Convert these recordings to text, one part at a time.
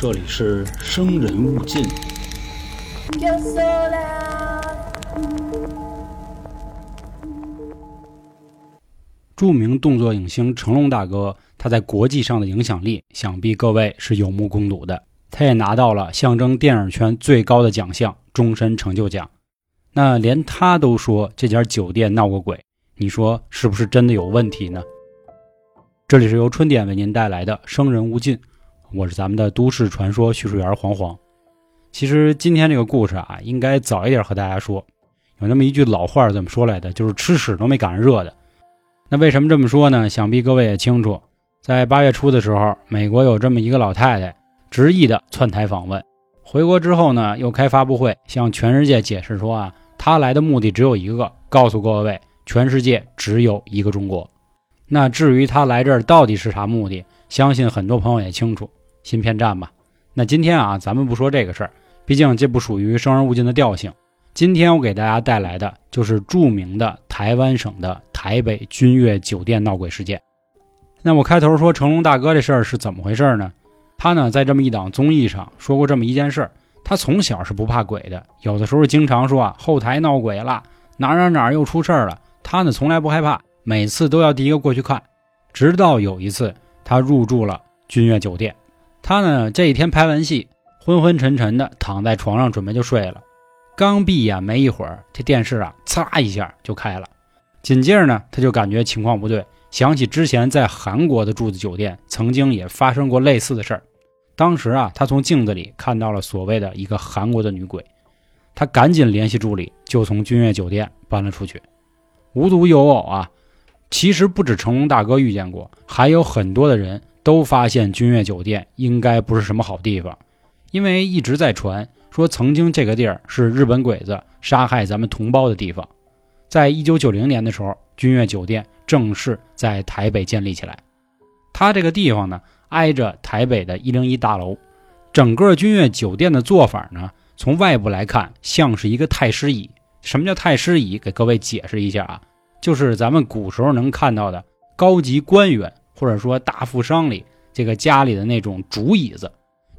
这里是生人勿近。著名动作影星成龙大哥，他在国际上的影响力，想必各位是有目共睹的。他也拿到了象征电影圈最高的奖项——终身成就奖。那连他都说这家酒店闹过鬼，你说是不是真的有问题呢？这里是由春点为您带来的《生人勿近》，我是咱们的都市传说叙述员黄黄。其实今天这个故事啊，应该早一点和大家说。有那么一句老话怎么说来的？就是吃屎都没赶上热的。那为什么这么说呢？想必各位也清楚，在八月初的时候，美国有这么一个老太太执意的窜台访问，回国之后呢，又开发布会，向全世界解释说啊，她来的目的只有一个，告诉各位，全世界只有一个中国。那至于她来这儿到底是啥目的，相信很多朋友也清楚，芯片战吧。那今天啊，咱们不说这个事儿，毕竟这不属于生而勿近的调性。今天我给大家带来的就是著名的台湾省的台北君悦酒店闹鬼事件。那我开头说成龙大哥这事儿是怎么回事呢？他呢在这么一档综艺上说过这么一件事儿。他从小是不怕鬼的，有的时候经常说啊后台闹鬼了，哪哪哪又出事儿了。他呢从来不害怕，每次都要第一个过去看。直到有一次他入住了君悦酒店，他呢这一天拍完戏，昏昏沉沉的躺在床上准备就睡了。刚闭眼没一会儿，这电视啊，嚓一下就开了。紧接着呢，他就感觉情况不对，想起之前在韩国的住的酒店曾经也发生过类似的事儿。当时啊，他从镜子里看到了所谓的一个韩国的女鬼，他赶紧联系助理，就从君悦酒店搬了出去。无独有偶啊，其实不止成龙大哥遇见过，还有很多的人都发现君悦酒店应该不是什么好地方，因为一直在传。说曾经这个地儿是日本鬼子杀害咱们同胞的地方，在一九九零年的时候，君悦酒店正式在台北建立起来。它这个地方呢，挨着台北的一零一大楼。整个君悦酒店的做法呢，从外部来看像是一个太师椅。什么叫太师椅？给各位解释一下啊，就是咱们古时候能看到的高级官员或者说大富商里这个家里的那种竹椅子。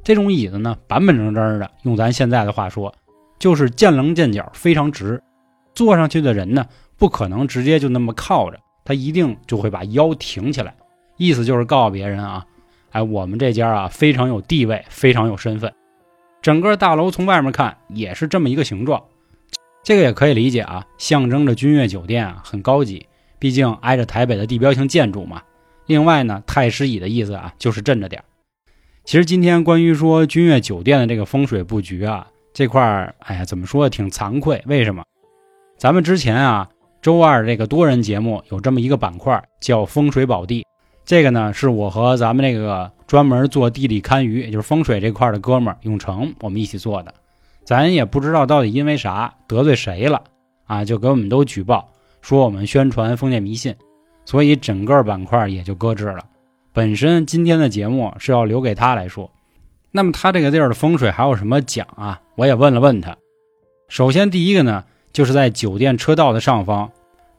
这种椅子呢，板板正正的，用咱现在的话说，就是见棱见角，非常直。坐上去的人呢，不可能直接就那么靠着，他一定就会把腰挺起来，意思就是告诉别人啊，哎，我们这家啊非常有地位，非常有身份。整个大楼从外面看也是这么一个形状，这个也可以理解啊，象征着君悦酒店啊很高级，毕竟挨着台北的地标性建筑嘛。另外呢，太师椅的意思啊，就是镇着点。其实今天关于说君悦酒店的这个风水布局啊，这块儿，哎呀，怎么说挺惭愧？为什么？咱们之前啊，周二这个多人节目有这么一个板块叫风水宝地，这个呢是我和咱们这个专门做地理堪舆，也就是风水这块的哥们儿永成我们一起做的。咱也不知道到底因为啥得罪谁了啊，就给我们都举报说我们宣传封建迷信，所以整个板块也就搁置了。本身今天的节目是要留给他来说，那么他这个地儿的风水还有什么讲啊？我也问了问他。首先第一个呢，就是在酒店车道的上方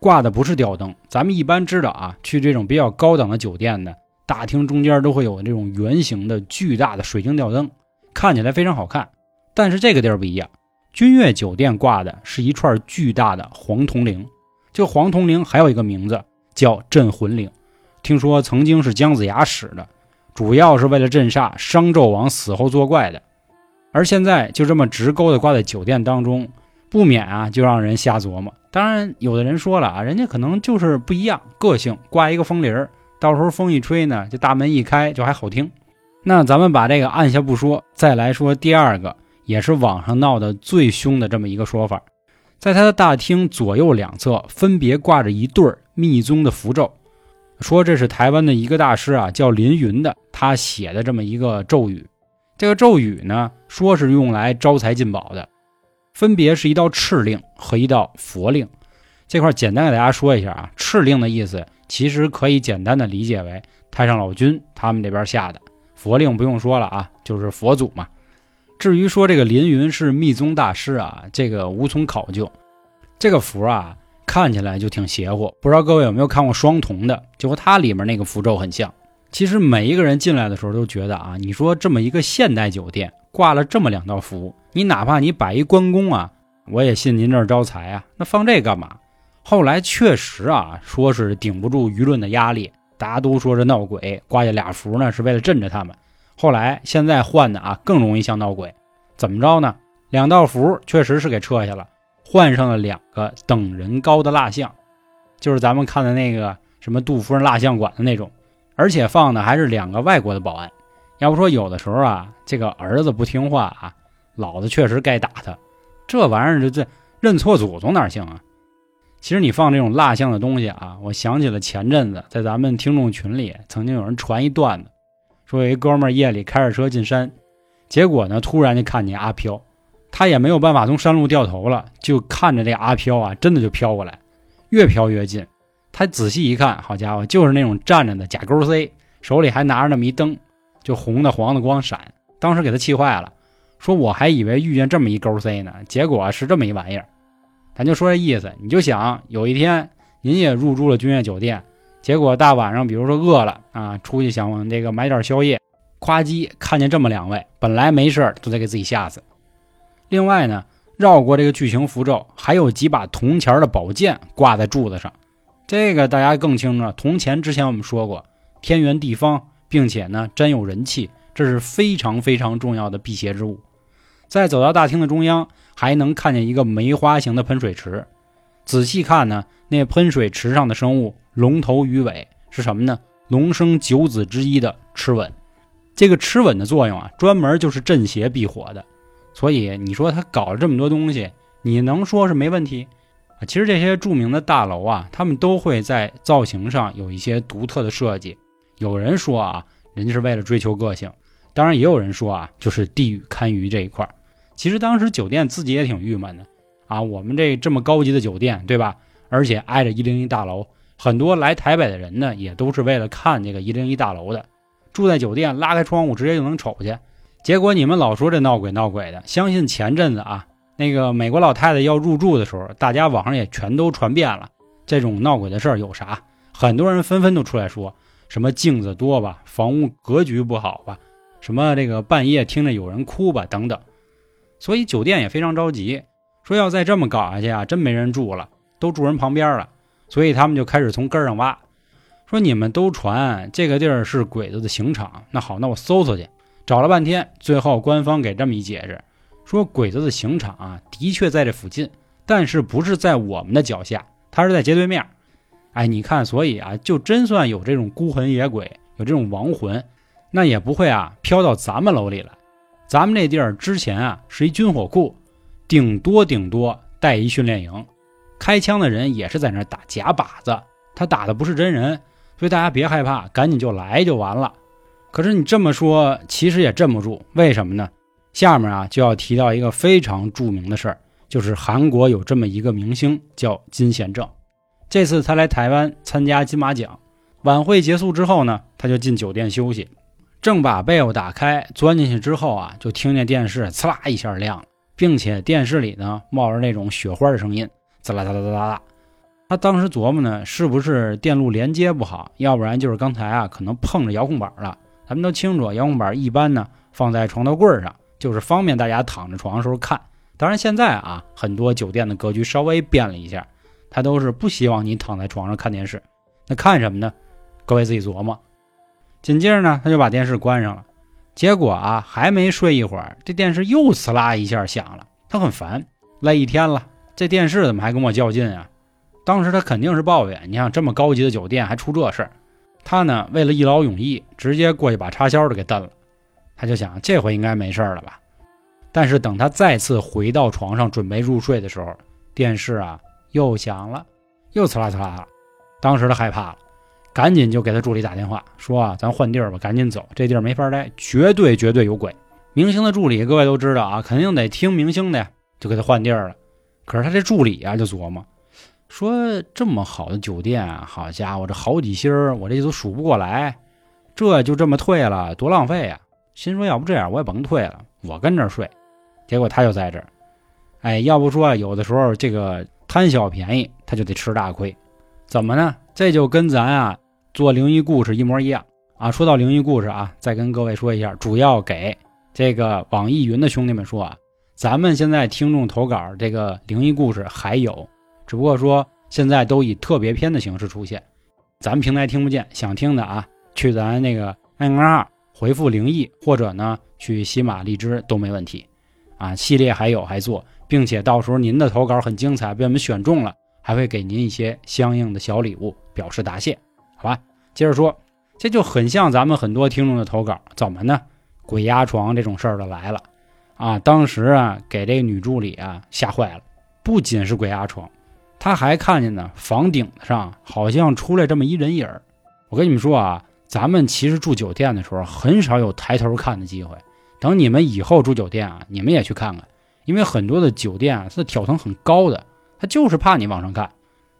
挂的不是吊灯。咱们一般知道啊，去这种比较高档的酒店的大厅中间都会有这种圆形的巨大的水晶吊灯，看起来非常好看。但是这个地儿不一样，君悦酒店挂的是一串巨大的黄铜铃。这黄铜铃还有一个名字叫镇魂铃。听说曾经是姜子牙使的，主要是为了镇煞商纣王死后作怪的。而现在就这么直勾的挂在酒店当中，不免啊就让人瞎琢磨。当然，有的人说了啊，人家可能就是不一样，个性挂一个风铃儿，到时候风一吹呢，这大门一开就还好听。那咱们把这个按下不说，再来说第二个，也是网上闹得最凶的这么一个说法，在他的大厅左右两侧分别挂着一对密宗的符咒。说这是台湾的一个大师啊，叫林云的，他写的这么一个咒语。这个咒语呢，说是用来招财进宝的，分别是一道敕令和一道佛令。这块简单给大家说一下啊，敕令的意思其实可以简单的理解为太上老君他们这边下的，佛令不用说了啊，就是佛祖嘛。至于说这个林云是密宗大师啊，这个无从考究。这个符啊。看起来就挺邪乎，不知道各位有没有看过双瞳的，就和它里面那个符咒很像。其实每一个人进来的时候都觉得啊，你说这么一个现代酒店挂了这么两道符，你哪怕你摆一关公啊，我也信您这儿招财啊。那放这干嘛？后来确实啊，说是顶不住舆论的压力，大家都说是闹鬼，挂下俩符呢是为了镇着他们。后来现在换的啊，更容易像闹鬼。怎么着呢？两道符确实是给撤下了，换上了两个等人高的蜡像，就是咱们看的那个什么杜夫人蜡像馆的那种。而且放的还是两个外国的保安，要不说有的时候啊，这个儿子不听话啊，老子确实该打他。这玩意儿这这认错祖宗哪行啊？其实你放这种蜡像的东西啊，我想起了前阵子在咱们听众群里曾经有人传一段子，说有一哥们夜里开着车进山，结果呢突然就看见阿飘，他也没有办法从山路掉头了，就看着这阿飘啊，真的就飘过来，越飘越近。他仔细一看，好家伙，就是那种站着的假勾 C，手里还拿着那么一灯，就红的黄的光闪。当时给他气坏了，说我还以为遇见这么一勾 C 呢，结果是这么一玩意儿。咱就说这意思，你就想有一天您也入住了君悦酒店，结果大晚上，比如说饿了啊，出去想这个买点宵夜，夸叽看见这么两位，本来没事都得给自己吓死。另外呢，绕过这个巨型符咒，还有几把铜钱的宝剑挂在柱子上。这个大家更清楚，铜钱之前我们说过，天圆地方，并且呢沾有人气，这是非常非常重要的辟邪之物。再走到大厅的中央，还能看见一个梅花形的喷水池。仔细看呢，那喷水池上的生物龙头鱼尾是什么呢？龙生九子之一的螭吻。这个螭吻的作用啊，专门就是镇邪避火的。所以你说他搞了这么多东西，你能说是没问题？其实这些著名的大楼啊，他们都会在造型上有一些独特的设计。有人说啊，人家是为了追求个性；当然，也有人说啊，就是地域堪舆这一块。其实当时酒店自己也挺郁闷的啊，我们这这么高级的酒店，对吧？而且挨着一零一大楼，很多来台北的人呢，也都是为了看这个一零一大楼的。住在酒店，拉开窗户直接就能瞅去。结果你们老说这闹鬼闹鬼的，相信前阵子啊。那个美国老太太要入住的时候，大家网上也全都传遍了这种闹鬼的事儿有啥？很多人纷纷都出来说什么镜子多吧，房屋格局不好吧，什么这个半夜听着有人哭吧等等。所以酒店也非常着急，说要再这么搞下去啊，真没人住了，都住人旁边了。所以他们就开始从根儿上挖，说你们都传这个地儿是鬼子的刑场，那好，那我搜搜去，找了半天，最后官方给这么一解释。说鬼子的刑场啊，的确在这附近，但是不是在我们的脚下，他是在街对面。哎，你看，所以啊，就真算有这种孤魂野鬼，有这种亡魂，那也不会啊飘到咱们楼里来。咱们这地儿之前啊是一军火库，顶多顶多带一训练营，开枪的人也是在那打假靶子，他打的不是真人，所以大家别害怕，赶紧就来就完了。可是你这么说，其实也镇不住，为什么呢？下面啊就要提到一个非常著名的事儿，就是韩国有这么一个明星叫金贤正。这次他来台湾参加金马奖，晚会结束之后呢，他就进酒店休息，正把被窝打开钻进去之后啊，就听见电视呲啦一下亮了，并且电视里呢冒着那种雪花的声音，滋啦滋啦滋啦啦。他当时琢磨呢，是不是电路连接不好，要不然就是刚才啊可能碰着遥控板了。咱们都清楚，遥控板一般呢放在床头柜上。就是方便大家躺着床的时候看。当然，现在啊，很多酒店的格局稍微变了一下，他都是不希望你躺在床上看电视。那看什么呢？各位自己琢磨。紧接着呢，他就把电视关上了。结果啊，还没睡一会儿，这电视又呲啦一下响了。他很烦，累一天了，这电视怎么还跟我较劲啊？当时他肯定是抱怨，你想这么高级的酒店还出这事儿。他呢，为了一劳永逸，直接过去把插销都给蹬了。他就想，这回应该没事了吧？但是等他再次回到床上准备入睡的时候，电视啊又响了，又呲啦呲啦了。当时他害怕了，赶紧就给他助理打电话说啊，咱换地儿吧，赶紧走，这地儿没法待，绝对绝对有鬼。明星的助理各位都知道啊，肯定得听明星的呀，就给他换地儿了。可是他这助理啊就琢磨，说这么好的酒店，好家伙，这好几星儿我这都数不过来，这就这么退了，多浪费呀！心说：“要不这样，我也甭退了，我跟这儿睡。”结果他就在这儿。哎，要不说有的时候这个贪小便宜，他就得吃大亏。怎么呢？这就跟咱啊做灵异故事一模一样啊，说到灵异故事啊，再跟各位说一下，主要给这个网易云的兄弟们说啊，咱们现在听众投稿这个灵异故事还有，只不过说现在都以特别篇的形式出现，咱们平台听不见，想听的啊，去咱那个 N 二回复灵异，或者呢去喜马荔枝都没问题，啊，系列还有还做，并且到时候您的投稿很精彩，被我们选中了，还会给您一些相应的小礼物表示答谢，好吧？接着说，这就很像咱们很多听众的投稿，怎么呢？鬼压床这种事儿的来了，啊，当时啊给这个女助理啊吓坏了，不仅是鬼压床，她还看见呢房顶子上好像出来这么一人影儿。我跟你们说啊。咱们其实住酒店的时候很少有抬头看的机会。等你们以后住酒店啊，你们也去看看，因为很多的酒店啊，它的挑层很高的，它就是怕你往上看。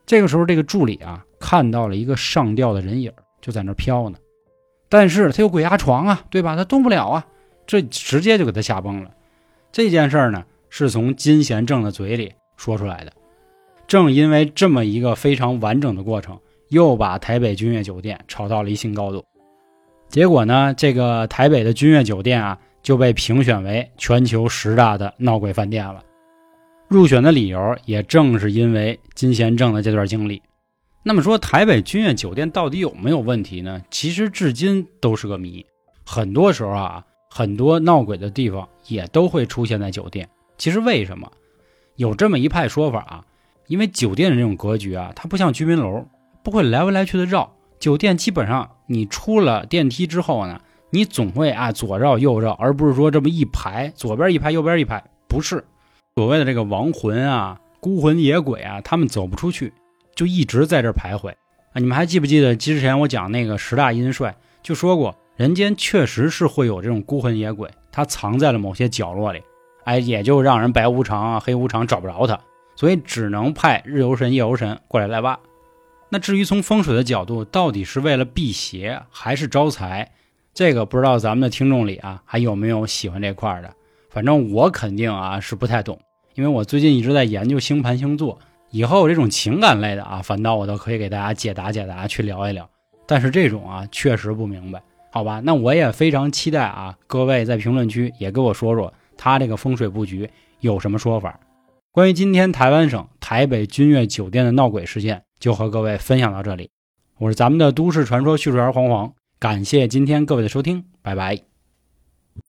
这个时候，这个助理啊看到了一个上吊的人影，就在那飘呢。但是他有鬼压床啊，对吧？他动不了啊，这直接就给他吓崩了。这件事儿呢，是从金贤正的嘴里说出来的。正因为这么一个非常完整的过程。又把台北君悦酒店炒到了一新高度，结果呢，这个台北的君悦酒店啊就被评选为全球十大的闹鬼饭店了。入选的理由也正是因为金贤正的这段经历。那么说，台北君悦酒店到底有没有问题呢？其实至今都是个谜。很多时候啊，很多闹鬼的地方也都会出现在酒店。其实为什么？有这么一派说法啊，因为酒店的这种格局啊，它不像居民楼。不会来回来去的绕，酒店基本上你出了电梯之后呢，你总会啊左绕右绕，而不是说这么一排，左边一排，右边一排，不是。所谓的这个亡魂啊、孤魂野鬼啊，他们走不出去，就一直在这徘徊啊。你们还记不记得之前我讲那个十大阴帅，就说过，人间确实是会有这种孤魂野鬼，他藏在了某些角落里，哎，也就让人白无常啊、黑无常找不着他，所以只能派日游神、夜游神过来来挖。那至于从风水的角度，到底是为了辟邪还是招财，这个不知道咱们的听众里啊还有没有喜欢这块的？反正我肯定啊是不太懂，因为我最近一直在研究星盘星座。以后这种情感类的啊，反倒我都可以给大家解答解答，去聊一聊。但是这种啊确实不明白，好吧？那我也非常期待啊，各位在评论区也给我说说他这个风水布局有什么说法。关于今天台湾省台北君悦酒店的闹鬼事件。就和各位分享到这里，我是咱们的都市传说叙述员黄黄，感谢今天各位的收听，拜拜。